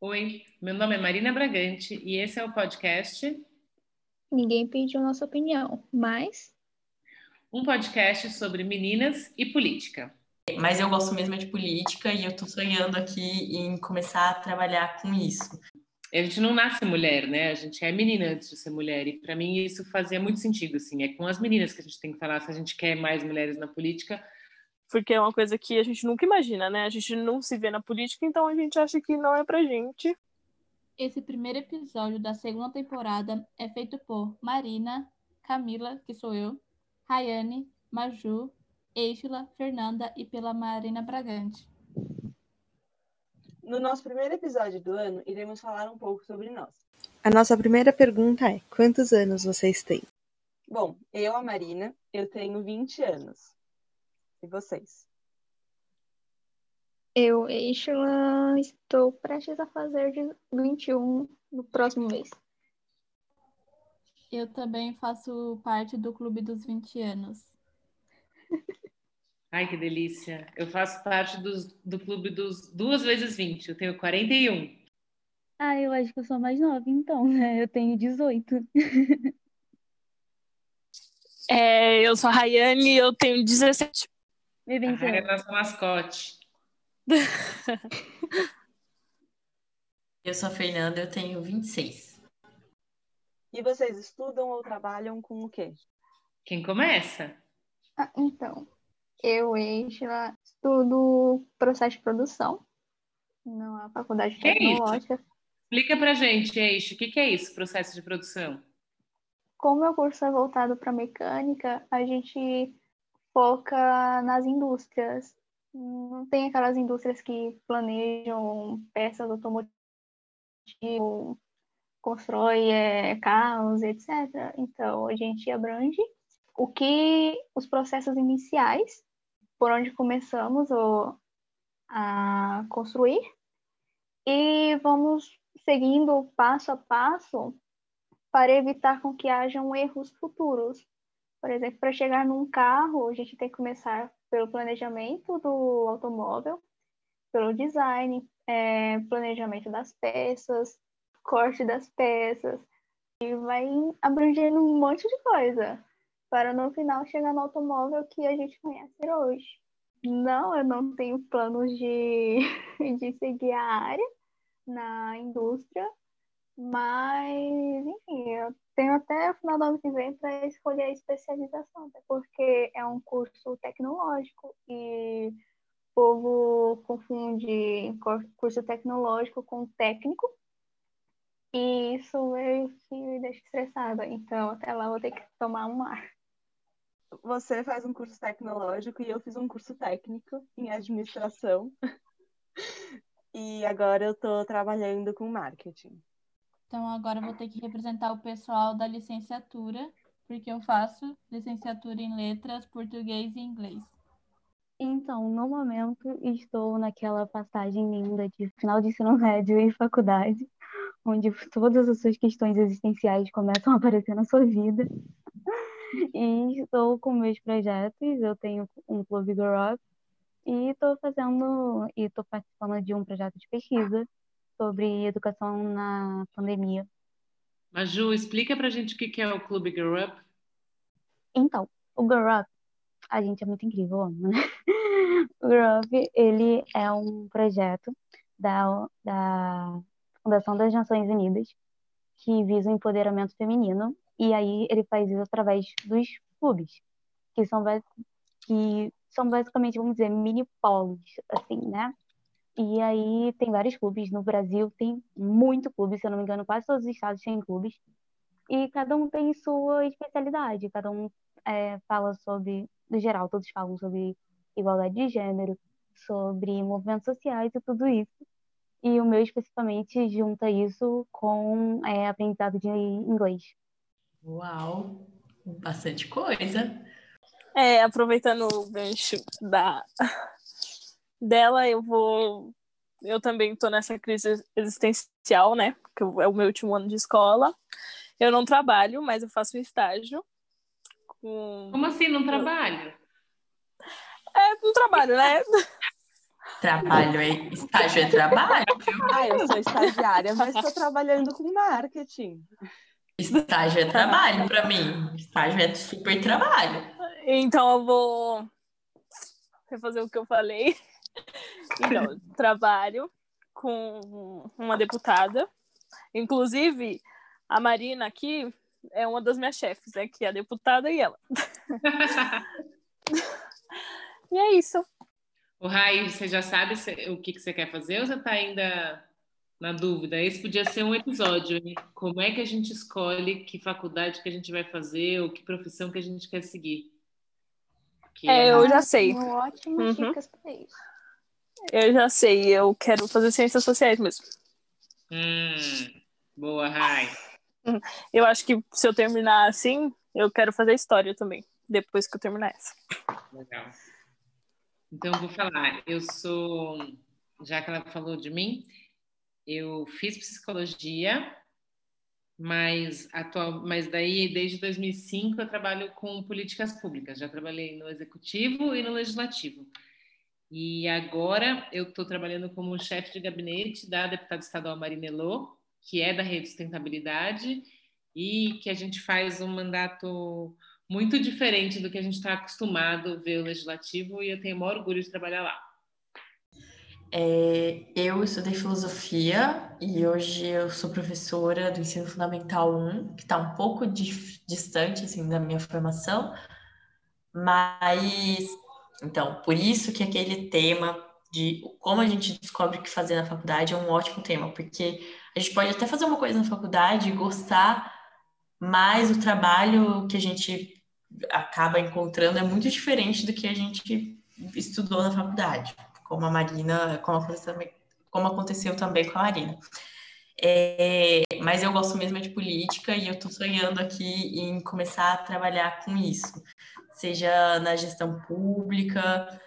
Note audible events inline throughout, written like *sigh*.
Oi, meu nome é Marina Bragante e esse é o podcast. Ninguém pediu nossa opinião, mas. Um podcast sobre meninas e política. Mas eu gosto mesmo de política e eu tô sonhando aqui em começar a trabalhar com isso. A gente não nasce mulher, né? A gente é menina antes de ser mulher. E para mim isso fazia muito sentido, assim. É com as meninas que a gente tem que falar se a gente quer mais mulheres na política porque é uma coisa que a gente nunca imagina, né? A gente não se vê na política, então a gente acha que não é pra gente. Esse primeiro episódio da segunda temporada é feito por Marina, Camila, que sou eu, Rayane, Maju, Eixila, Fernanda e pela Marina Bragante. No nosso primeiro episódio do ano, iremos falar um pouco sobre nós. A nossa primeira pergunta é: quantos anos vocês têm? Bom, eu, a Marina, eu tenho 20 anos. E vocês? Eu, Ishla, estou prestes a fazer de 21 no próximo mês. Eu também faço parte do Clube dos 20 anos. Ai, que delícia. Eu faço parte dos, do clube dos duas vezes 20. Eu tenho 41. Ah, eu acho que eu sou mais nova, então, né? Eu tenho 18. É, eu sou a Rayane e eu tenho 17. Me venceu. A é nossa mascote. *laughs* eu sou a Fernanda, eu tenho 26. E vocês estudam ou trabalham com o quê? Quem começa? Ah, então, eu, Angela, estudo processo de produção na faculdade que tecnológica. É Explica pra gente, Eixo, o que, que é isso, processo de produção? Como meu curso é voltado para mecânica, a gente foca nas indústrias. Não tem aquelas indústrias que planejam peças automotivas, constrói é, carros, etc. Então, a gente abrange o que os processos iniciais, por onde começamos ou, a construir, e vamos seguindo passo a passo para evitar com que hajam erros futuros. Por exemplo, para chegar num carro, a gente tem que começar pelo planejamento do automóvel, pelo design, é, planejamento das peças, corte das peças, e vai abrangendo um monte de coisa, para no final chegar no automóvel que a gente conhece hoje. Não, eu não tenho planos de, *laughs* de seguir a área na indústria, mas, enfim, eu tenho até o final do ano que vem para escolher a especialização, até porque é um curso tecnológico e o povo confunde curso tecnológico com técnico. E isso meio que me deixa estressada. Então, até lá vou ter que tomar um ar. Você faz um curso tecnológico e eu fiz um curso técnico em administração. *laughs* e agora eu estou trabalhando com marketing. Então agora eu vou ter que representar o pessoal da licenciatura, porque eu faço licenciatura em letras, português e inglês. Então, no momento, estou naquela passagem linda de final de ensino médio e faculdade, onde todas as suas questões existenciais começam a aparecer na sua vida. E estou com meus projetos, eu tenho um clube Grow Up e estou fazendo e estou participando de um projeto de pesquisa sobre educação na pandemia. Maju, explica pra gente o que é o Clube Grow Up. Então, o Grow Up, a gente é muito incrível, amo, né? *laughs* O Grow Up, ele é um projeto da, da Fundação das Nações Unidas que visa o empoderamento feminino e aí ele faz isso através dos clubes, que são, que são basicamente, vamos dizer, mini polos, assim, né? E aí tem vários clubes no Brasil, tem muito clube, se eu não me engano, quase todos os estados têm clubes. E cada um tem sua especialidade, cada um é, fala sobre, no geral, todos falam sobre igualdade de gênero, sobre movimentos sociais e tudo isso. E o meu especificamente junta isso com é, aprendizado de inglês. Uau, bastante coisa. É, aproveitando o gancho da *laughs* dela, eu vou. Eu também estou nessa crise existencial, né? Que é o meu último ano de escola. Eu não trabalho, mas eu faço estágio. Com... Como assim, não trabalho? É, não trabalho, né? Trabalho é estágio é trabalho. Ah, eu sou estagiária, mas estou trabalhando com marketing. Estágio é trabalho para mim. Estágio é super trabalho. Então eu vou refazer o que eu falei. Então, trabalho com uma deputada. Inclusive, a Marina aqui é uma das minhas chefes, é que é a deputada e ela. *laughs* e é isso. O Rai, você já sabe o que você quer fazer ou você está ainda na dúvida? Esse podia ser um episódio. Hein? Como é que a gente escolhe que faculdade que a gente vai fazer ou que profissão que a gente quer seguir? Que é, eu já sei. Ótimas uhum. dicas para isso. Eu já sei, eu quero fazer ciências sociais mesmo. Hum, boa, Rai. Eu acho que se eu terminar assim, eu quero fazer história também, depois que eu terminar essa. Legal. Então, vou falar. Eu sou, já que ela falou de mim, eu fiz psicologia, mas, atual, mas daí, desde 2005, eu trabalho com políticas públicas. Já trabalhei no executivo e no legislativo. E agora eu estou trabalhando como chefe de gabinete da deputada estadual Marina Elô, que é da Rede Sustentabilidade, e que a gente faz um mandato muito diferente do que a gente está acostumado a ver o legislativo, e eu tenho o maior orgulho de trabalhar lá. É, eu estudei filosofia e hoje eu sou professora do ensino fundamental 1, que está um pouco distante assim, da minha formação, mas então, por isso que aquele tema de como a gente descobre o que fazer na faculdade é um ótimo tema, porque a gente pode até fazer uma coisa na faculdade e gostar, mas o trabalho que a gente acaba encontrando é muito diferente do que a gente estudou na faculdade, como a Marina, como aconteceu, como aconteceu também com a Marina. É, mas eu gosto mesmo de política e eu estou sonhando aqui em começar a trabalhar com isso, seja na gestão pública,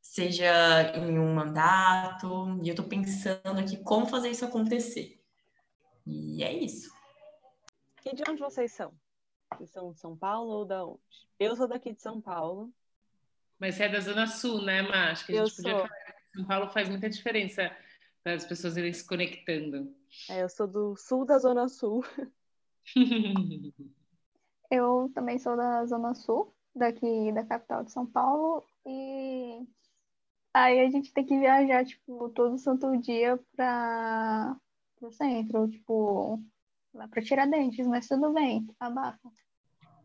seja em um mandato, e eu estou pensando aqui como fazer isso acontecer. E é isso. E de onde vocês são? Vocês são de São Paulo ou da onde? Eu sou daqui de São Paulo. Mas você é da Zona Sul, né, Má? Acho que a gente eu podia sou. falar que São Paulo faz muita diferença para as pessoas irem se conectando. É, eu sou do sul da Zona Sul. *laughs* eu também sou da Zona Sul, daqui da capital de São Paulo, e aí a gente tem que viajar, tipo, todo santo dia para o centro, tipo, lá para Tiradentes, mas tudo bem, abafa.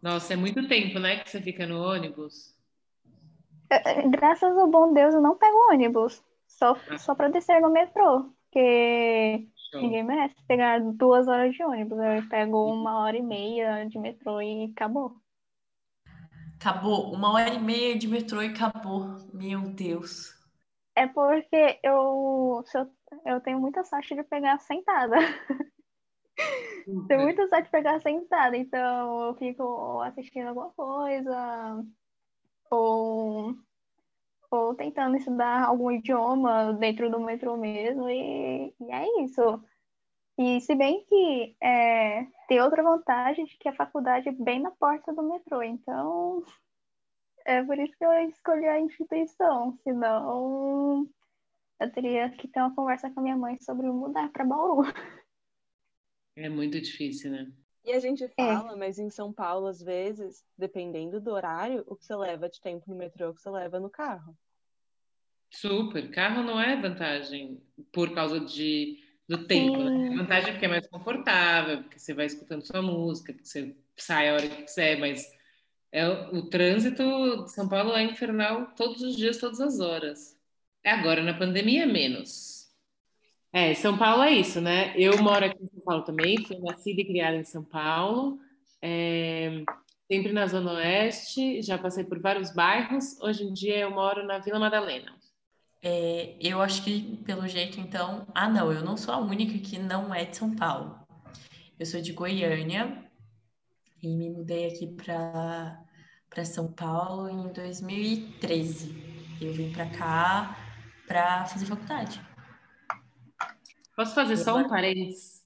Nossa, é muito tempo, né, que você fica no ônibus? É, é, graças ao bom Deus, eu não pego ônibus, só, ah. só para descer no metrô, porque Show. ninguém merece pegar duas horas de ônibus, eu pego uma hora e meia de metrô e acabou. Acabou, uma hora e meia de metrô e acabou, meu Deus. É porque eu, eu, eu tenho muita sorte de pegar sentada. *laughs* Tem muita sorte de pegar sentada, então eu fico assistindo alguma coisa, ou, ou tentando estudar algum idioma dentro do metrô mesmo, e, e é isso. E se bem que é, tem outra vantagem de que a faculdade é bem na porta do metrô, então é por isso que eu escolhi a instituição, senão eu teria que ter uma conversa com a minha mãe sobre mudar para Bauru. É muito difícil, né? E a gente é. fala, é. mas em São Paulo, às vezes, dependendo do horário, o que você leva de tempo no metrô, é o que você leva no carro. Super. Carro não é vantagem por causa de, do tempo, né? É vantagem porque é mais confortável, porque você vai escutando sua música, porque você sai a hora que quiser, mas é, o trânsito de São Paulo é infernal todos os dias, todas as horas. Agora, na pandemia, menos. É, São Paulo é isso, né? Eu moro aqui em São Paulo também, fui nascida e criada em São Paulo, é, sempre na Zona Oeste, já passei por vários bairros. Hoje em dia eu moro na Vila Madalena. É, eu acho que, pelo jeito, então. Ah, não, eu não sou a única que não é de São Paulo. Eu sou de Goiânia e me mudei aqui para São Paulo em 2013. Eu vim para cá para fazer faculdade. Posso fazer só um parênteses?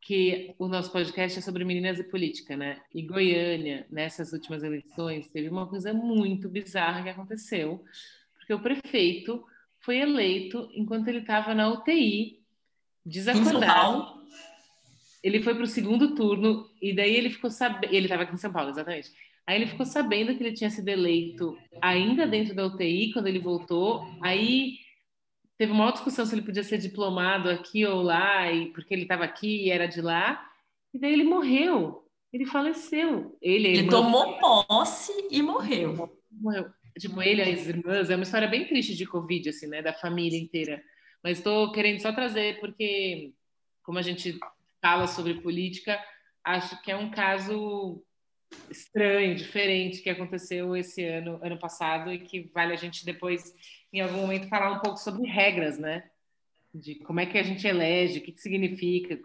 Que o nosso podcast é sobre meninas e política, né? E Goiânia, nessas últimas eleições, teve uma coisa muito bizarra que aconteceu, porque o prefeito foi eleito enquanto ele estava na UTI, desacordado. Ele foi para o segundo turno e daí ele ficou sabendo. Ele estava aqui em São Paulo, exatamente. Aí ele ficou sabendo que ele tinha sido eleito ainda dentro da UTI quando ele voltou. Aí teve uma discussão se ele podia ser diplomado aqui ou lá, e porque ele estava aqui e era de lá. E daí ele morreu. Ele faleceu. Ele, Ele irmã- tomou posse e morreu. morreu. Tipo, ele e as irmãs, é uma história bem triste de Covid, assim, né? Da família inteira. Mas estou querendo só trazer porque, como a gente fala sobre política, acho que é um caso estranho, diferente que aconteceu esse ano, ano passado, e que vale a gente depois, em algum momento, falar um pouco sobre regras, né? De como é que a gente elege, o que, que significa,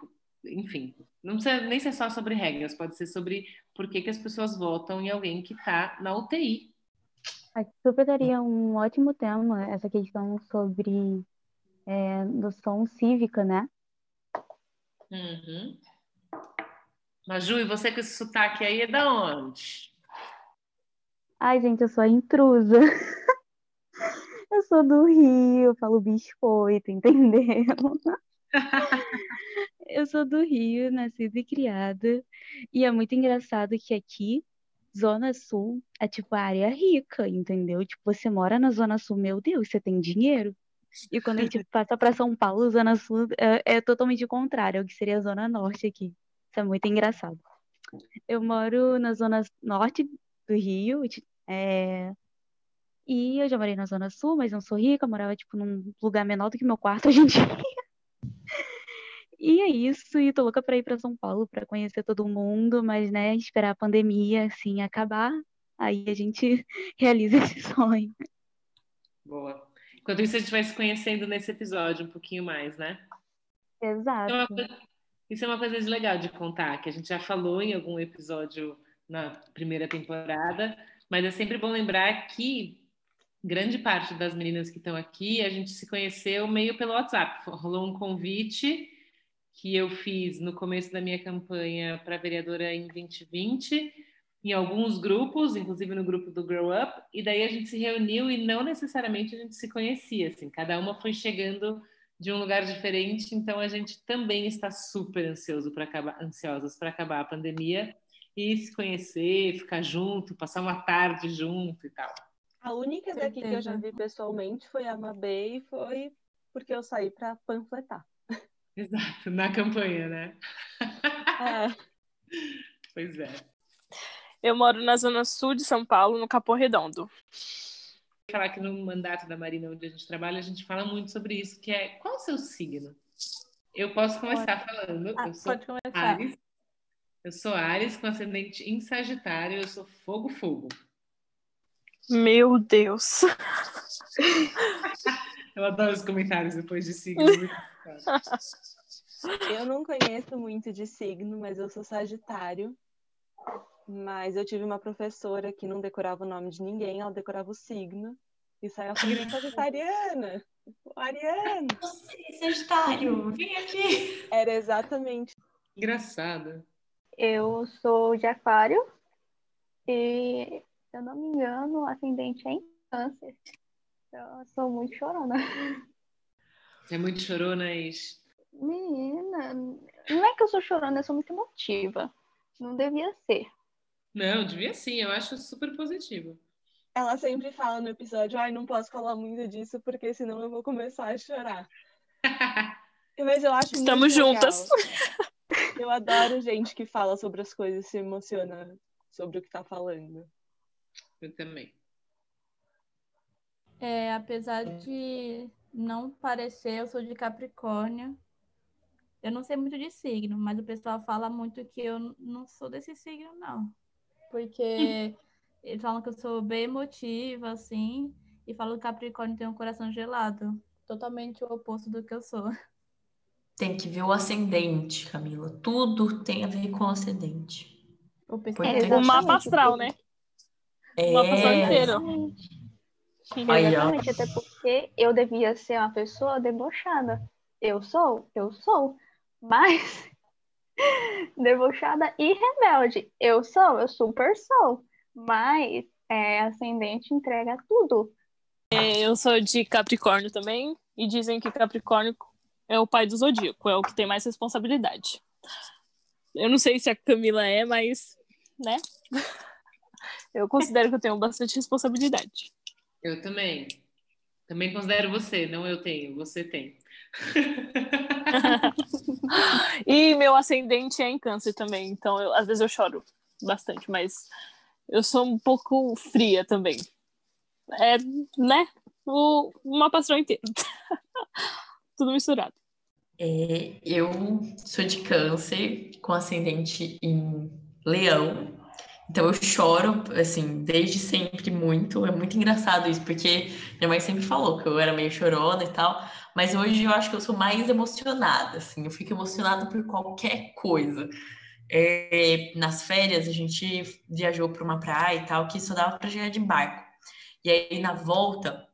enfim. Não precisa nem ser só sobre regras, pode ser sobre por que, que as pessoas votam em alguém que está na UTI. Acho que super daria um ótimo tema essa questão sobre é, noção cívica, né? Uhum. Maju, e você com esse sotaque aí é da onde? Ai, gente, eu sou a intrusa. *laughs* Eu sou do Rio, eu falo biscoito, entendeu? *laughs* Eu sou do Rio, nascida e criada. E é muito engraçado que aqui, Zona Sul, é tipo a área rica, entendeu? Tipo, você mora na Zona Sul, meu Deus, você tem dinheiro. E quando a gente *laughs* passa para São Paulo, Zona Sul é, é totalmente o contrário, é o que seria a Zona Norte aqui. Isso é muito engraçado. Eu moro na Zona Norte do Rio, é, e eu já morei na Zona Sul, mas não sou rica, morava tipo num lugar menor do que meu quarto hoje em dia. E é isso, e tô louca pra ir pra São Paulo pra conhecer todo mundo, mas né, esperar a pandemia assim acabar, aí a gente *laughs* realiza esse sonho. Boa. Enquanto isso, a gente vai se conhecendo nesse episódio um pouquinho mais, né? Isso é Exato. coisa- Isso é uma coisa de legal de contar, que a gente já falou em algum episódio na primeira temporada, mas é sempre bom lembrar que grande parte das meninas que estão aqui, a gente se conheceu meio pelo WhatsApp. Rolou um convite que eu fiz no começo da minha campanha para vereadora em 2020, em alguns grupos, inclusive no grupo do Grow Up, e daí a gente se reuniu e não necessariamente a gente se conhecia, assim, cada uma foi chegando de um lugar diferente, então a gente também está super ansioso para acabar, ansiosas para acabar a pandemia e se conhecer, ficar junto, passar uma tarde junto e tal. A única daqui que eu já vi pessoalmente foi a Mabê e foi porque eu saí pra panfletar. Exato, na campanha, né? É, *laughs* Pois é. Eu moro na zona sul de São Paulo, no Capão Redondo. falar que no mandato da Marina, onde a gente trabalha, a gente fala muito sobre isso, que é qual o seu signo? Eu posso começar falando. Ah, eu sou pode começar. Ares. Eu sou Ares com ascendente em Sagitário, eu sou fogo fogo. Meu Deus. *laughs* Eu adoro os comentários depois de signo. engraçado. eu não conheço muito de signo, mas eu sou Sagitário. Mas eu tive uma professora que não decorava o nome de ninguém, ela decorava o signo. E saia falando, Sagitariana, Ariana. Você, Sagitário, vem aqui. Era exatamente Engraçado. Eu sou de Aquário e, se eu não me engano, o ascendente é em Câncer. Eu sou muito chorona. Você é muito chorona, Ish. Menina, não é que eu sou chorona, eu sou muito emotiva. Não devia ser. Não, devia sim, eu acho super positivo. Ela sempre fala no episódio, ai, não posso falar muito disso, porque senão eu vou começar a chorar. *laughs* Mas eu acho muito Estamos legal. juntas. *laughs* Eu adoro gente que fala sobre as coisas e se emociona sobre o que tá falando. Eu também. É, apesar de não parecer, eu sou de Capricórnio. Eu não sei muito de signo, mas o pessoal fala muito que eu não sou desse signo, não. Porque *laughs* eles falam que eu sou bem emotiva, assim, e falam que Capricórnio tem um coração gelado. Totalmente o oposto do que eu sou. Tem que ver o ascendente, Camila. Tudo tem a ver com o ascendente. Pessoal O mapa astral, né? O mapa astral É, inteiro. Aí, ó. Exatamente, até porque eu devia ser uma pessoa debochada. Eu sou, eu sou, mas *laughs* debochada e rebelde. Eu sou, eu super sou, mas é, ascendente entrega tudo. eu sou de Capricórnio também, e dizem que Capricórnio é o pai do zodíaco, é o que tem mais responsabilidade. Eu não sei se a Camila é, mas, né? *laughs* Eu considero que eu tenho bastante responsabilidade. Eu também. Também considero você, não eu tenho, você tem. *laughs* e meu ascendente é em câncer também, então eu, às vezes eu choro bastante, mas eu sou um pouco fria também. É, né? O, uma paixão inteira. *laughs* Tudo misturado. É, eu sou de câncer, com ascendente em leão. Então eu choro, assim, desde sempre muito. É muito engraçado isso, porque minha mãe sempre falou que eu era meio chorona e tal. Mas hoje eu acho que eu sou mais emocionada, assim. Eu fico emocionada por qualquer coisa. É, nas férias, a gente viajou para uma praia e tal, que só dava para chegar de barco. E aí, na volta,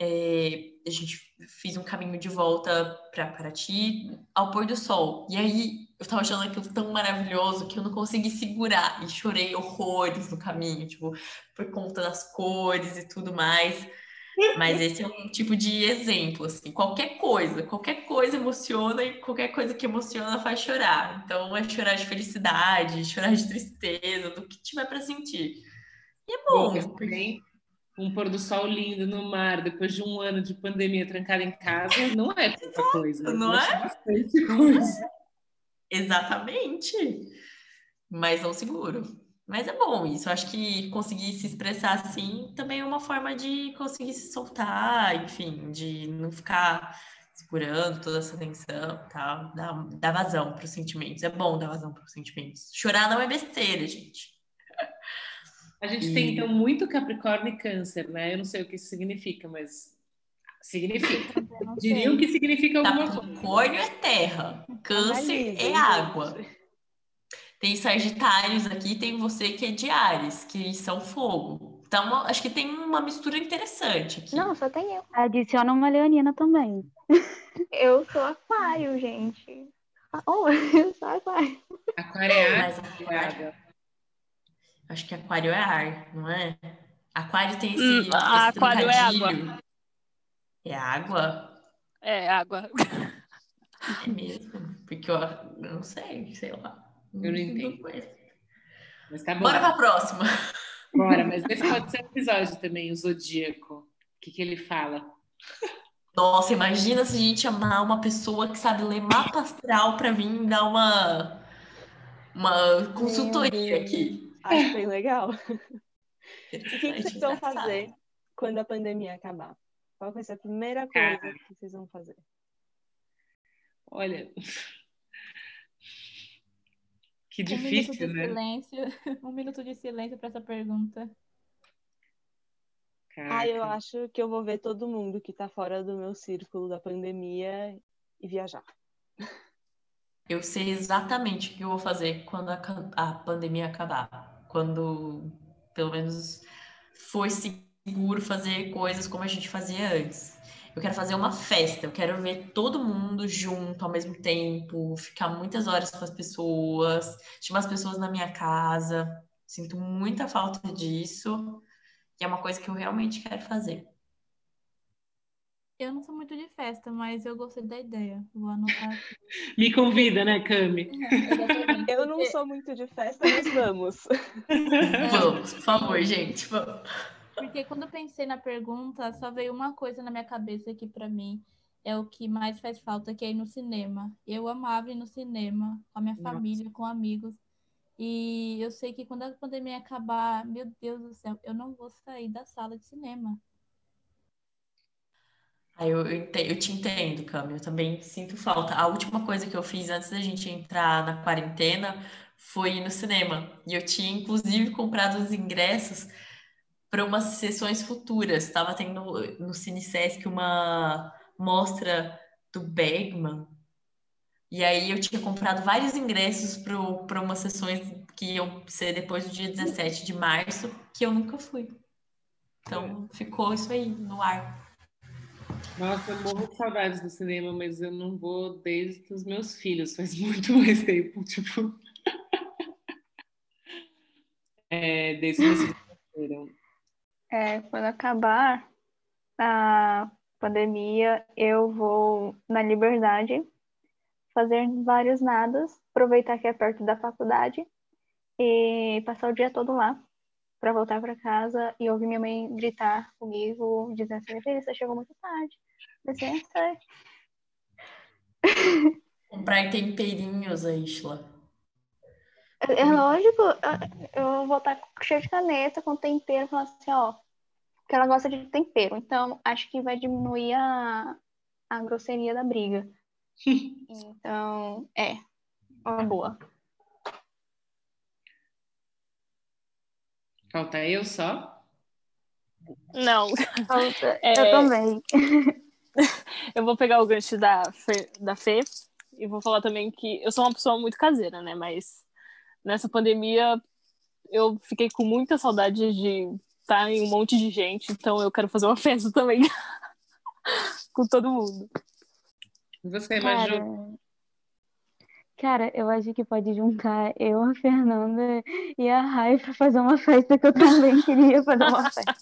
é, a gente fez um caminho de volta para Paraty ao pôr do sol. E aí eu tava achando aquilo tão maravilhoso que eu não consegui segurar e chorei horrores no caminho, tipo, por conta das cores e tudo mais. Mas esse é um tipo de exemplo, assim, qualquer coisa, qualquer coisa emociona e qualquer coisa que emociona faz chorar. Então é chorar de felicidade, chorar de tristeza, do que tiver para sentir. E é bom. bom porque um pôr do sol lindo no mar depois de um ano de pandemia trancada em casa não é pouca coisa. Não é? Bastante coisa. Exatamente. Mas não seguro. Mas é bom isso. Eu acho que conseguir se expressar assim também é uma forma de conseguir se soltar, enfim, de não ficar segurando toda essa tensão tal. Dar, dar vazão para os sentimentos. É bom dar vazão para os sentimentos. Chorar não é besteira, gente. A gente e... tem, então, muito Capricórnio e Câncer, né? Eu não sei o que isso significa, mas significa. Diriam que significa alguma coisa. Capricórnio é terra, Câncer é água. Tem Sagitários aqui, tem você que é de Ares, que são fogo. Então, acho que tem uma mistura interessante aqui. Não, só tem eu. Adiciona uma leonina também. *laughs* Eu sou aquário, gente. Oh, *laughs* eu sou aquário. Aquário é água. Acho que aquário é ar, não é? Aquário tem esse. Hum, esse aquário é água. É água? É água. É mesmo? Porque eu, eu não sei, sei lá. Eu não entendo. Mas tá bom. Bora pra próxima. Bora, mas *laughs* esse pode ser um episódio também, o Zodíaco. O que, que ele fala? Nossa, imagina se a gente chamar uma pessoa que sabe ler mapa astral para vir dar uma, uma consultoria aqui. Acho *laughs* bem legal. o que, que vocês vão fazer quando a pandemia acabar? Qual vai ser a primeira coisa Cara. que vocês vão fazer? Olha. Que difícil, um né? Silêncio, *laughs* um minuto de silêncio para essa pergunta. Caraca. Ah, eu acho que eu vou ver todo mundo que está fora do meu círculo da pandemia e viajar. *laughs* Eu sei exatamente o que eu vou fazer quando a, a pandemia acabar quando pelo menos for seguro fazer coisas como a gente fazia antes. Eu quero fazer uma festa, eu quero ver todo mundo junto ao mesmo tempo, ficar muitas horas com as pessoas, chamar as pessoas na minha casa. Sinto muita falta disso e é uma coisa que eu realmente quero fazer. Eu não sou muito de festa, mas eu gostei da ideia. Vou anotar. *laughs* Me convida, né, Cami? É, eu não sou muito de festa, mas vamos. *laughs* Vamos, por favor, gente, vamos. Porque quando eu pensei na pergunta, só veio uma coisa na minha cabeça que para mim é o que mais faz falta, que é ir no cinema. Eu amava ir no cinema com a minha Nossa. família, com amigos. E eu sei que quando a pandemia acabar, meu Deus do céu, eu não vou sair da sala de cinema. Eu, eu, eu te entendo, Cami, eu também sinto falta. A última coisa que eu fiz antes da gente entrar na quarentena foi ir no cinema. E eu tinha, inclusive, comprado os ingressos para umas sessões futuras. Estava tendo no Cine Sesc uma mostra do Bergman. E aí eu tinha comprado vários ingressos para umas sessões que iam ser depois do dia 17 de março, que eu nunca fui. Então ficou isso aí no ar. Nossa, eu morro de saudades do cinema, mas eu não vou desde os meus filhos, faz *laughs* muito mais tempo, tipo. é, desde que eles É, quando acabar a pandemia, eu vou na Liberdade fazer vários nadas, aproveitar que é perto da faculdade e passar o dia todo lá para voltar para casa e ouvir minha mãe gritar comigo, dizendo assim: você chegou muito tarde. *laughs* É, Comprar temperinhos, Aisla. É lógico, eu vou estar cheio de caneta, com tempero, falando assim, ó, que ela gosta de tempero. Então, acho que vai diminuir a, a grosseria da briga. *laughs* então, é, uma boa. Falta eu só? Não. Falta- *laughs* É, Eu também. *laughs* Eu vou pegar o gancho da Fê, da Fê e vou falar também que eu sou uma pessoa muito caseira, né? Mas nessa pandemia eu fiquei com muita saudade de estar em um monte de gente, então eu quero fazer uma *laughs* festa também com todo mundo. Você, Cara, Maju? Cara, eu acho que pode juntar *laughs* eu, a Fernanda e a Rai pra fazer uma festa que eu também *laughs* queria fazer uma festa.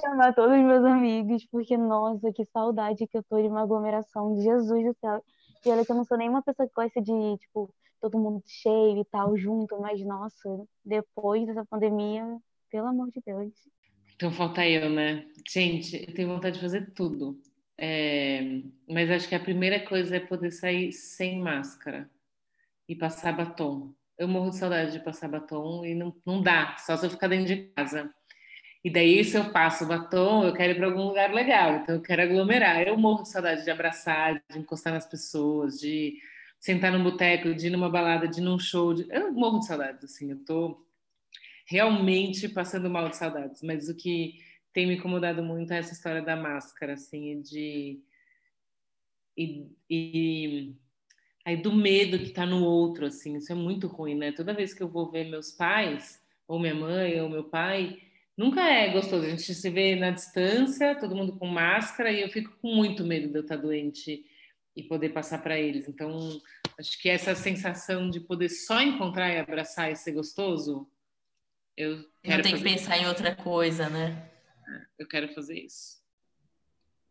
Chamar todos os meus amigos, porque, nossa, que saudade que eu tô de uma aglomeração, de Jesus do céu. E olha que eu não sou nenhuma pessoa que gosta de, tipo, todo mundo cheio e tal, junto, mas, nossa, depois dessa pandemia, pelo amor de Deus. Então falta eu, né? Gente, eu tenho vontade de fazer tudo. É, mas acho que a primeira coisa é poder sair sem máscara e passar batom. Eu morro de saudade de passar batom e não, não dá, só se eu ficar dentro de casa. E daí, se eu passo batom, eu quero ir para algum lugar legal, então eu quero aglomerar. Eu morro de saudade de abraçar, de encostar nas pessoas, de sentar num boteco, de ir numa balada, de ir num show. de- Eu morro de saudades, assim, eu tô realmente passando mal de saudades. Mas o que tem me incomodado muito essa história da máscara, assim, de. E, e aí do medo que tá no outro, assim, isso é muito ruim, né? Toda vez que eu vou ver meus pais, ou minha mãe, ou meu pai, nunca é gostoso. A gente se vê na distância, todo mundo com máscara, e eu fico com muito medo de eu estar doente e poder passar para eles. Então, acho que essa sensação de poder só encontrar e abraçar e ser gostoso, eu Não quero tem que pensar em outra coisa, né? Eu quero fazer isso.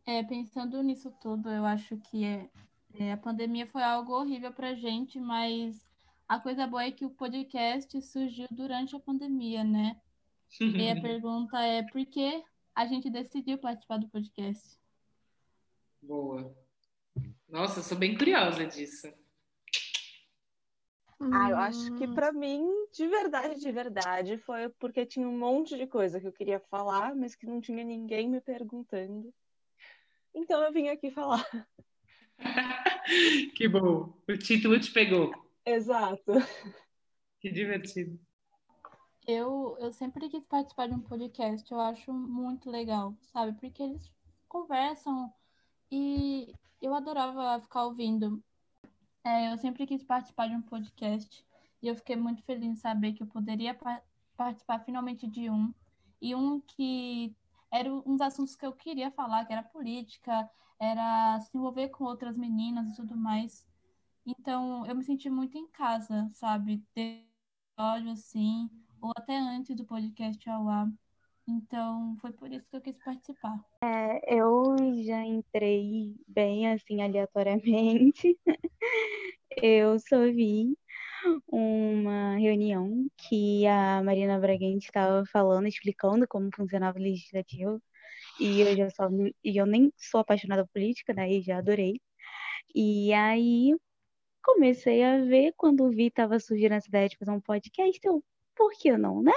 É, pensando nisso tudo, eu acho que é, é, a pandemia foi algo horrível pra gente, mas a coisa boa é que o podcast surgiu durante a pandemia, né? E a *laughs* pergunta é por que a gente decidiu participar do podcast? Boa. Nossa, eu sou bem curiosa disso. Ah, eu acho que Hum, pra mim, de verdade, de verdade, foi porque tinha um monte de coisa que eu queria falar, mas que não tinha ninguém me perguntando. Então eu vim aqui falar. *laughs* Que bom. O título te pegou. Exato. Que divertido. Eu, eu sempre quis participar de um podcast, eu acho muito legal, sabe? Porque eles conversam e eu adorava ficar ouvindo. É, eu sempre quis participar de um podcast e eu fiquei muito feliz em saber que eu poderia pa- participar finalmente de um. E um que era um dos assuntos que eu queria falar, que era política, era se envolver com outras meninas e tudo mais. Então, eu me senti muito em casa, sabe? Episódio assim, ou até antes do podcast ao ar. Então, foi por isso que eu quis participar. Eu já entrei bem assim aleatoriamente. *laughs* Eu só vi uma reunião que a Marina Braguente estava falando, explicando como funcionava o legislativo. E eu já só, e eu nem sou apaixonada por política, né? E já adorei. E aí comecei a ver quando vi estava surgindo essa ideia de fazer um podcast, eu, por que não, né?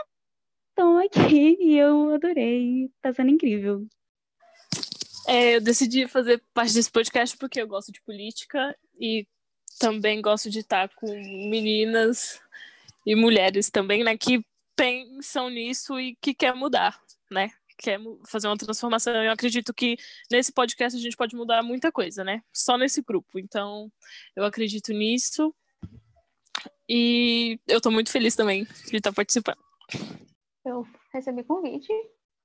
Então aqui *laughs* e eu adorei, tá sendo incrível. É, eu decidi fazer parte desse podcast porque eu gosto de política e também gosto de estar com meninas e mulheres também, né, que pensam nisso e que quer mudar, né? Quer fazer uma transformação. Eu acredito que nesse podcast a gente pode mudar muita coisa, né? Só nesse grupo. Então, eu acredito nisso. E eu tô muito feliz também de estar participando. Eu recebi convite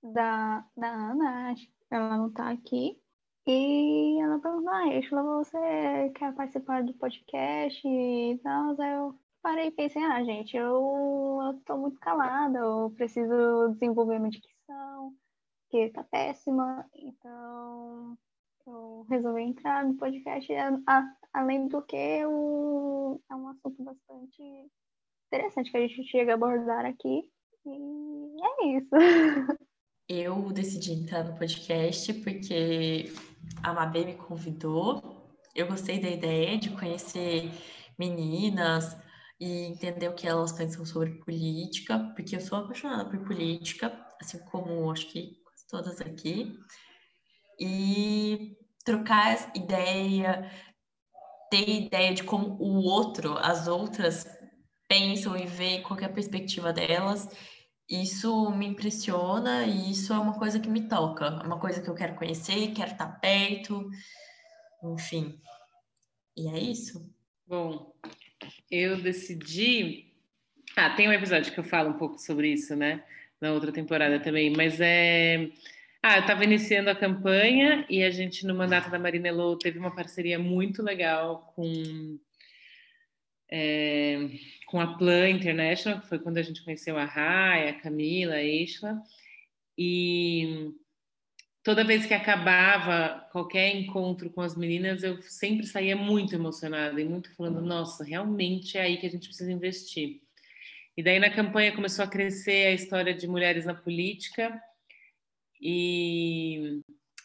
da, da Ana, ela não tá aqui. E ela perguntou, ah, Ishla, você quer participar do podcast e tal? Aí eu parei e pensei, ah, gente, eu, eu tô muito calada, eu preciso desenvolver minha dic- educação, que tá péssima, então eu resolvi entrar no podcast, além do que o, é um assunto bastante interessante que a gente chega a abordar aqui, e é isso. *laughs* Eu decidi entrar no podcast porque a Mabê me convidou. Eu gostei da ideia de conhecer meninas e entender o que elas pensam sobre política, porque eu sou apaixonada por política, assim como acho que todas aqui. E trocar ideia, ter ideia de como o outro, as outras pensam e ver qual é a perspectiva delas isso me impressiona e isso é uma coisa que me toca, é uma coisa que eu quero conhecer, quero estar perto, enfim. E é isso. Bom, eu decidi. Ah, tem um episódio que eu falo um pouco sobre isso, né? Na outra temporada também, mas é. Ah, eu estava iniciando a campanha e a gente, no mandato da Marina Elô, teve uma parceria muito legal com é, com a Plan International, que foi quando a gente conheceu a Rai, a Camila, a Isla, e toda vez que acabava qualquer encontro com as meninas, eu sempre saía muito emocionada e muito falando, nossa, realmente é aí que a gente precisa investir. E daí na campanha começou a crescer a história de mulheres na política e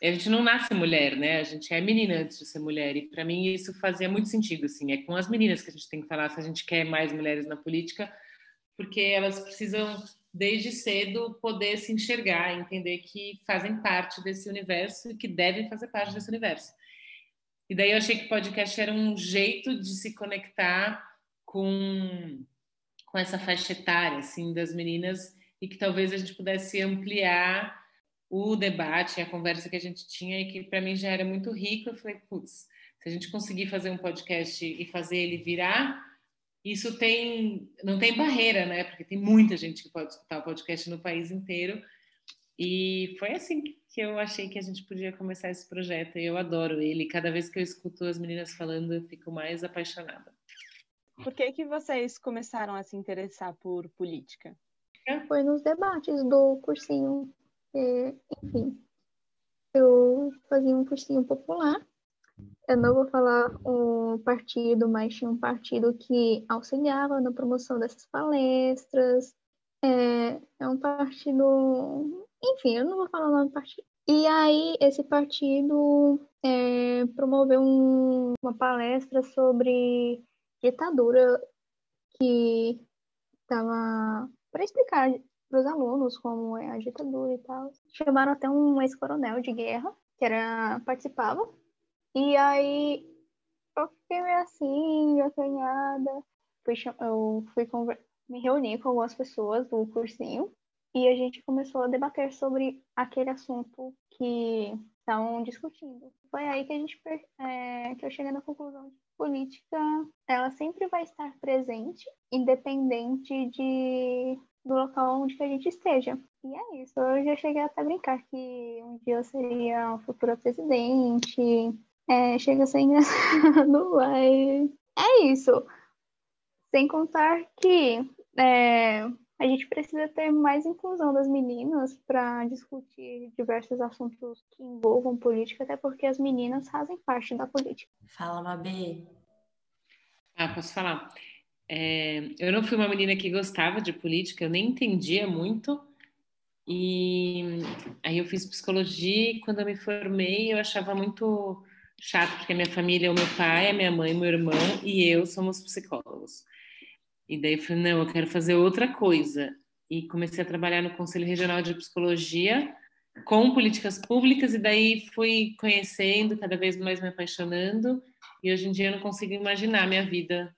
a gente não nasce mulher, né? A gente é menina antes de ser mulher. E para mim isso fazia muito sentido, assim. É com as meninas que a gente tem que falar se a gente quer mais mulheres na política, porque elas precisam desde cedo poder se enxergar, entender que fazem parte desse universo e que devem fazer parte desse universo. E daí eu achei que podcast era um jeito de se conectar com com essa faixa etária assim das meninas e que talvez a gente pudesse ampliar o debate, a conversa que a gente tinha e que para mim já era muito rico. Eu falei, putz, se a gente conseguir fazer um podcast e fazer ele virar, isso tem não tem barreira, né? Porque tem muita gente que pode escutar o podcast no país inteiro. E foi assim que eu achei que a gente podia começar esse projeto. E eu adoro ele. Cada vez que eu escuto as meninas falando, eu fico mais apaixonada. Por que que vocês começaram a se interessar por política? Foi nos debates do cursinho é, enfim, eu fazia um cursinho popular. Eu não vou falar um partido, mas tinha um partido que auxiliava na promoção dessas palestras. É, é um partido. Enfim, eu não vou falar o nome do partido. E aí, esse partido é, promoveu um, uma palestra sobre ditadura que estava para explicar para os alunos como é a ditadura e tal. Chamaram até um ex-coronel de guerra, que era participava. E aí eu fiquei meio assim, acanhada. Fui, eu fui me reunir com algumas pessoas do cursinho e a gente começou a debater sobre aquele assunto que estavam discutindo. Foi aí que a gente é, que eu cheguei na conclusão de política ela sempre vai estar presente, independente de do local onde que a gente esteja. E é isso. Eu já cheguei até a brincar que um dia eu seria um futura presidente. É, chega a ser *laughs* engraçado, mas é isso. Sem contar que é, a gente precisa ter mais inclusão das meninas para discutir diversos assuntos que envolvam política, até porque as meninas fazem parte da política. Fala, Mabê. Ah, posso falar? É, eu não fui uma menina que gostava de política, eu nem entendia muito. E aí eu fiz psicologia e quando eu me formei eu achava muito chato, porque a minha família, o meu pai, a minha mãe, meu irmão e eu somos psicólogos. E daí eu falei, não, eu quero fazer outra coisa. E comecei a trabalhar no Conselho Regional de Psicologia com políticas públicas e daí fui conhecendo, cada vez mais me apaixonando. E hoje em dia eu não consigo imaginar minha vida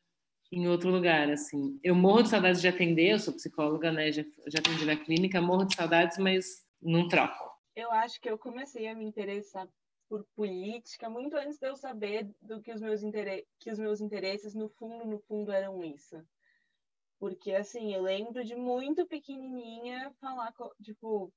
em outro lugar, assim. Eu morro de saudades de atender, eu sou psicóloga, né? Já, já atendi na clínica, morro de saudades, mas não troco. Eu acho que eu comecei a me interessar por política muito antes de eu saber do que os meus interesses, que os meus interesses no fundo, no fundo eram isso. Porque assim, eu lembro de muito pequenininha falar tipo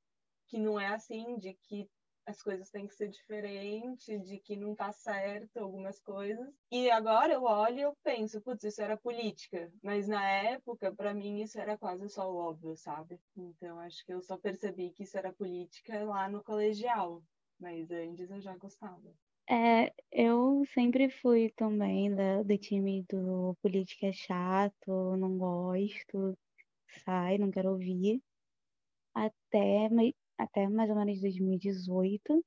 que não é assim, de que as coisas têm que ser diferentes, de que não tá certo algumas coisas. E agora eu olho e eu penso, putz, isso era política. Mas na época, para mim, isso era quase só o óbvio, sabe? Então acho que eu só percebi que isso era política lá no colegial. Mas antes eu já gostava. É, eu sempre fui também da, do time do política é chato, não gosto, sai, não quero ouvir. Até, mai- até mais ou menos 2018,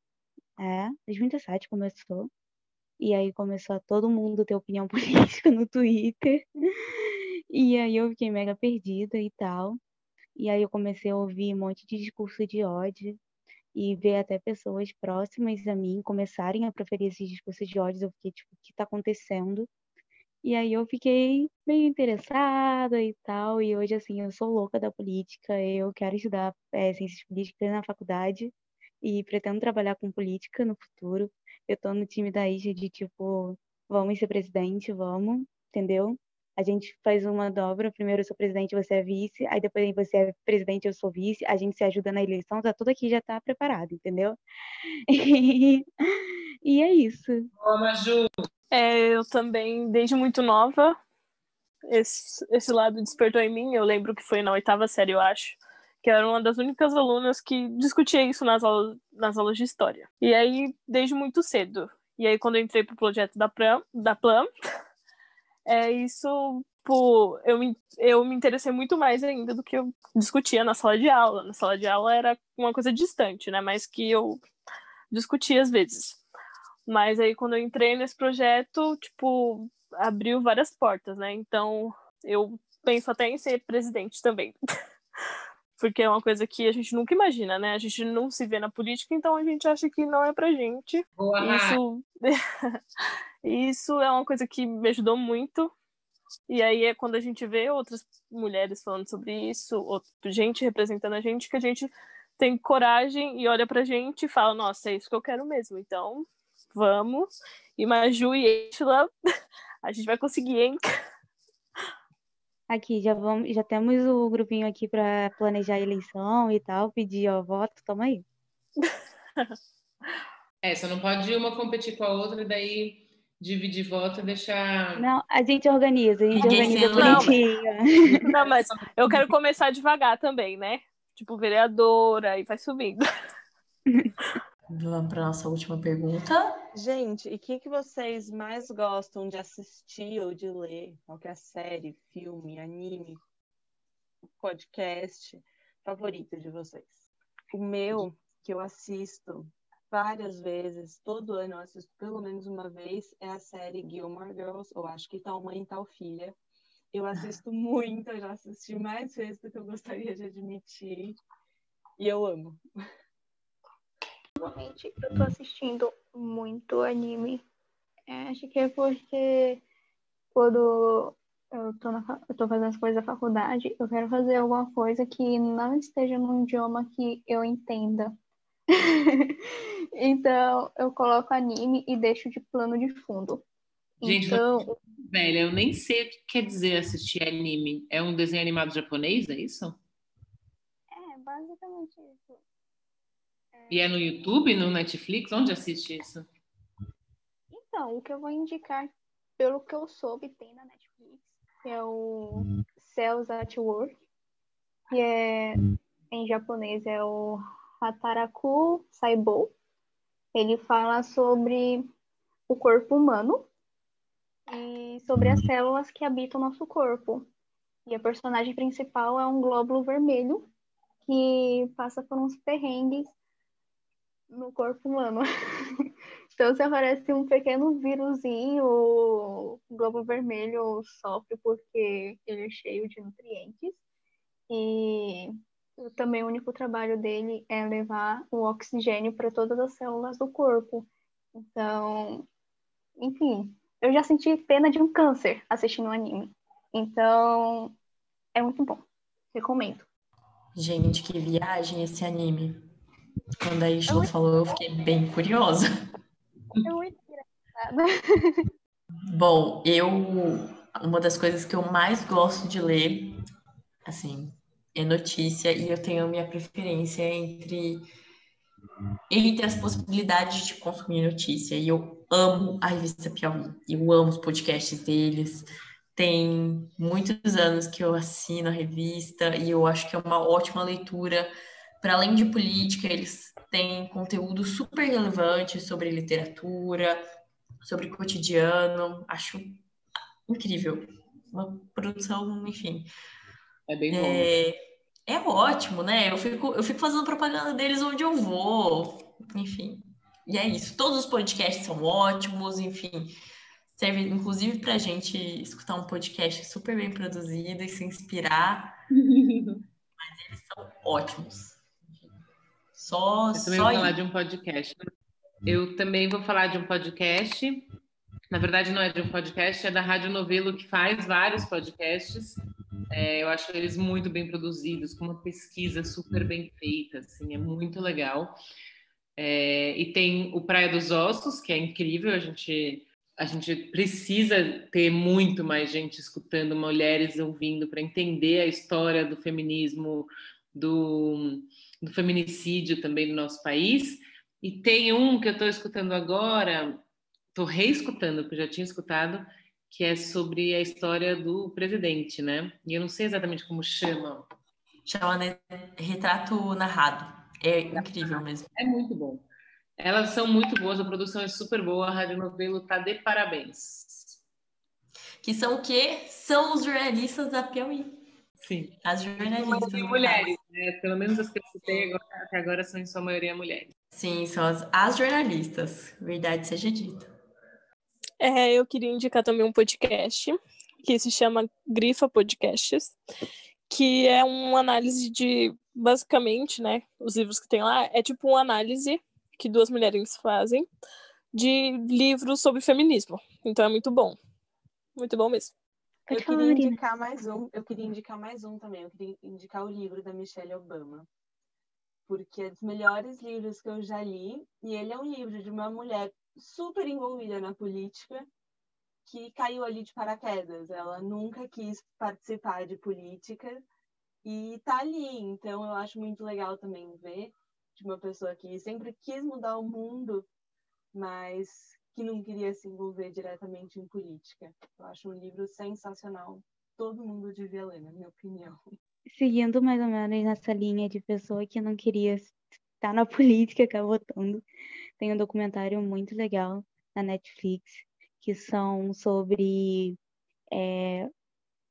é, 2017 começou. E aí começou a todo mundo ter opinião *laughs* política no Twitter. E aí eu fiquei mega perdida e tal. E aí eu comecei a ouvir um monte de discurso de ódio e ver até pessoas próximas a mim começarem a proferir esses discursos de ódio. Eu fiquei tipo, o que tá acontecendo? E aí eu fiquei meio interessada e tal. E hoje, assim, eu sou louca da política. Eu quero estudar eh, ciências políticas na faculdade e pretendo trabalhar com política no futuro. Eu tô no time da Isha de tipo, vamos ser presidente, vamos, entendeu? A gente faz uma dobra, primeiro eu sou presidente, você é vice, aí depois você é presidente, eu sou vice, a gente se ajuda na eleição, tá tudo aqui já tá preparado, entendeu? *laughs* E, é isso. Ô, Maju, É, eu também, desde muito nova, esse, esse lado despertou em mim. Eu lembro que foi na oitava série, eu acho, que eu era uma das únicas alunas que discutia isso nas aulas, nas aulas de história. E aí, desde muito cedo. E aí, quando eu entrei pro projeto da Plan, da Plan *laughs* é isso, pô, eu me, eu me interessei muito mais ainda do que eu discutia na sala de aula. Na sala de aula era uma coisa distante, né? Mas que eu discutia às vezes. Mas aí quando eu entrei nesse projeto, tipo, abriu várias portas, né? Então eu penso até em ser presidente também. *laughs* Porque é uma coisa que a gente nunca imagina, né? A gente não se vê na política, então a gente acha que não é pra gente. boa. Isso, *laughs* isso é uma coisa que me ajudou muito. E aí é quando a gente vê outras mulheres falando sobre isso, gente representando a gente, que a gente tem coragem e olha pra gente e fala, nossa, é isso que eu quero mesmo. Então, vamos. E Maju e *laughs* a gente vai conseguir, hein? Aqui, já vamos, já temos o grupinho aqui para planejar a eleição e tal, pedir, ó, voto, toma aí. *laughs* É, só não pode uma competir com a outra e daí dividir voto e deixar. Não, a gente organiza, a gente organiza bonitinho. *laughs* Não, mas eu quero começar devagar também, né? Tipo, vereadora, e vai subindo. Vamos para nossa última pergunta. Gente, e o que, que vocês mais gostam de assistir ou de ler? Qualquer série, filme, anime, podcast favorito de vocês? O meu, que eu assisto várias vezes, todo ano eu assisto pelo menos uma vez, é a série Gilmore Girls, ou acho que Tal Mãe, Tal Filha. Eu assisto *laughs* muito, eu já assisti mais vezes do que eu gostaria de admitir. E eu amo. Ultimamente eu tô assistindo muito anime. É, acho que é porque quando eu tô, na, eu tô fazendo as coisas da faculdade, eu quero fazer alguma coisa que não esteja num idioma que eu entenda. *laughs* Então eu coloco anime e deixo de plano de fundo. Gente, Então, Velho, eu nem sei o que quer dizer assistir anime. É um desenho animado japonês, é isso? é basicamente isso. E é no YouTube, no Netflix? Onde assiste isso? Então, o que eu vou indicar, pelo que eu soube, tem na Netflix, que é o Cells at Work, que é, em japonês é o Hataraku Saibou. Ele fala sobre o corpo humano e sobre as células que habitam o nosso corpo. E a personagem principal é um glóbulo vermelho que passa por uns perrengues no corpo humano. *laughs* Então, se aparece um pequeno vírusinho, o glóbulo vermelho sofre porque ele é cheio de nutrientes. E também o único trabalho dele é levar o oxigênio para todas as células do corpo. Então, enfim, eu já senti pena de um câncer assistindo o anime. Então, é muito bom. Recomendo. Gente, que viagem esse anime. Quando a Isla falou, eu fiquei bem curiosa. É muito engraçado. *laughs* Bom, eu uma das coisas que eu mais gosto de ler, assim, é notícia e eu tenho minha preferência entre entre as possibilidades de consumir notícia. E eu amo a revista Piauí, eu amo os podcasts deles. Tem muitos anos que eu assino a revista e eu acho que é uma ótima leitura. Para além de política, eles têm conteúdo super relevante sobre literatura, sobre cotidiano. Acho incrível. Uma produção, enfim. É bem bom. É, é ótimo, né? Eu fico, eu fico fazendo propaganda deles onde eu vou. Enfim. E é isso. Todos os podcasts são ótimos, enfim. Serve, inclusive, para a gente escutar um podcast super bem produzido e se inspirar. *laughs* Mas eles são ótimos. Só, Eu também só vou falar de um podcast. Eu também vou falar de um podcast. Na verdade, não é de um podcast, é da Rádio Novelo, que faz vários podcasts. É, eu acho eles muito bem produzidos, com uma pesquisa super bem feita, assim, é muito legal. É, e tem o Praia dos Ossos, que é incrível, a gente, a gente precisa ter muito mais gente escutando, mulheres ouvindo, para entender a história do feminismo, do, do feminicídio também no nosso país. E tem um que eu estou escutando agora, estou reescutando, porque eu já tinha escutado, que é sobre a história do presidente, né? E eu não sei exatamente como chama. Chama né, Retrato Narrado. É incrível mesmo. É muito bom. Elas são muito boas, a produção é super boa, a Rádio Novelo tá de parabéns. Que são o quê? São os jornalistas da Piauí. Sim. As jornalistas. Mulheres, né? Pelo menos as que eu citei agora, até agora são em sua maioria mulheres. Sim, são as, as jornalistas. Verdade seja dita. É, eu queria indicar também um podcast que se chama Grifa Podcasts, que é uma análise de, basicamente, né, os livros que tem lá, é tipo uma análise que duas mulheres fazem de livros sobre feminismo. Então é muito bom. Muito bom mesmo. Eu Pode falar, queria Marina. indicar mais um. Eu queria indicar mais um também. Eu queria indicar o livro da Michelle Obama. Porque é dos melhores livros que eu já li. E ele é um livro de uma mulher super envolvida na política que caiu ali de paraquedas. Ela nunca quis participar de política e tá ali. Então eu acho muito legal também ver de uma pessoa que sempre quis mudar o mundo, mas que não queria se envolver diretamente em política. Eu acho um livro sensacional. Todo mundo devia ler, na minha opinião. Seguindo mais ou menos nessa linha de pessoa que não queria estar na *laughs* política, acabou estando, tem um documentário muito legal na Netflix, que são sobre. é,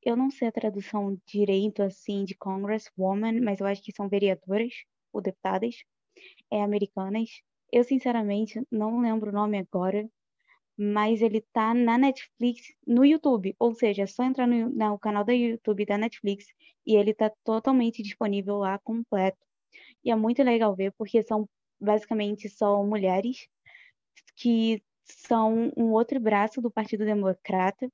eu não sei a tradução direito assim de Congresswoman, mas eu acho que são vereadoras ou deputadas é, americanas. Eu, sinceramente, não lembro o nome agora, mas ele tá na Netflix, no YouTube. Ou seja, é só entrar no, no canal da YouTube da Netflix e ele tá totalmente disponível lá, completo. E é muito legal ver, porque são, basicamente, são mulheres que são um outro braço do Partido Democrata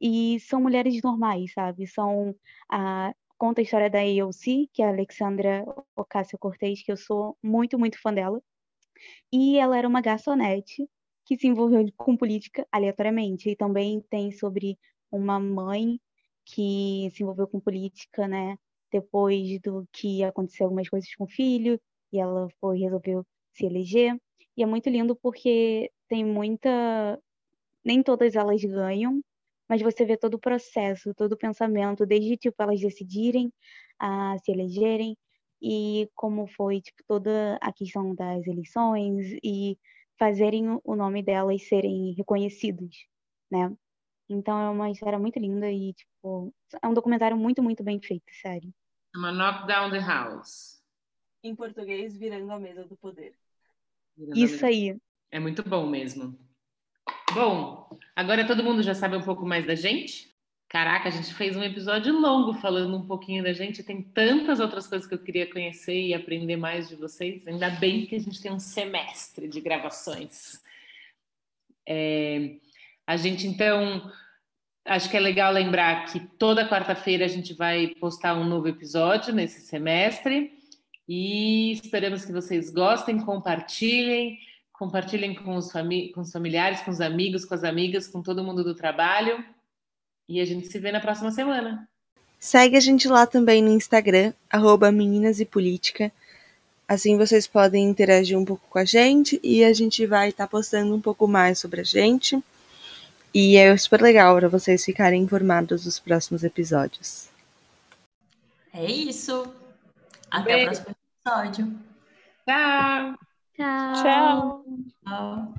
e são mulheres normais, sabe? São a conta a história da AOC, que é a Alexandra Ocasio-Cortez, que eu sou muito, muito fã dela. E ela era uma garçonete que se envolveu com política aleatoriamente. E também tem sobre uma mãe que se envolveu com política, né? Depois do que aconteceu algumas coisas com o filho, e ela foi resolveu se eleger. E é muito lindo porque tem muita. Nem todas elas ganham, mas você vê todo o processo, todo o pensamento, desde tipo elas decidirem a se elegerem e como foi tipo toda a questão das eleições e fazerem o- nome delas serem reconhecidos, né? Então é uma história muito linda e tipo é um documentário muito muito bem feito, sério. Chama Knock Down the House. Em português, virando a mesa do poder. Isso aí. É muito bom mesmo. Bom, agora todo mundo já sabe um pouco mais da gente? Caraca, a gente fez um episódio longo falando um pouquinho da gente. Tem tantas outras coisas que eu queria conhecer e aprender mais de vocês. Ainda bem que a gente tem um semestre de gravações. É, a gente, então, acho que é legal lembrar que toda quarta-feira a gente vai postar um novo episódio nesse semestre. E esperamos que vocês gostem, compartilhem, compartilhem com os, com os familiares, com os amigos, com as amigas, com todo mundo do trabalho. E a gente se vê na próxima semana. Segue a gente lá também no Instagram, arroba Meninas e Política. Assim vocês podem interagir um pouco com a gente e a gente vai estar postando um pouco mais sobre a gente. E é super legal para vocês ficarem informados dos próximos episódios. É isso. Até Beijo. o próximo episódio. Tchau! Tchau. Tchau. Tchau.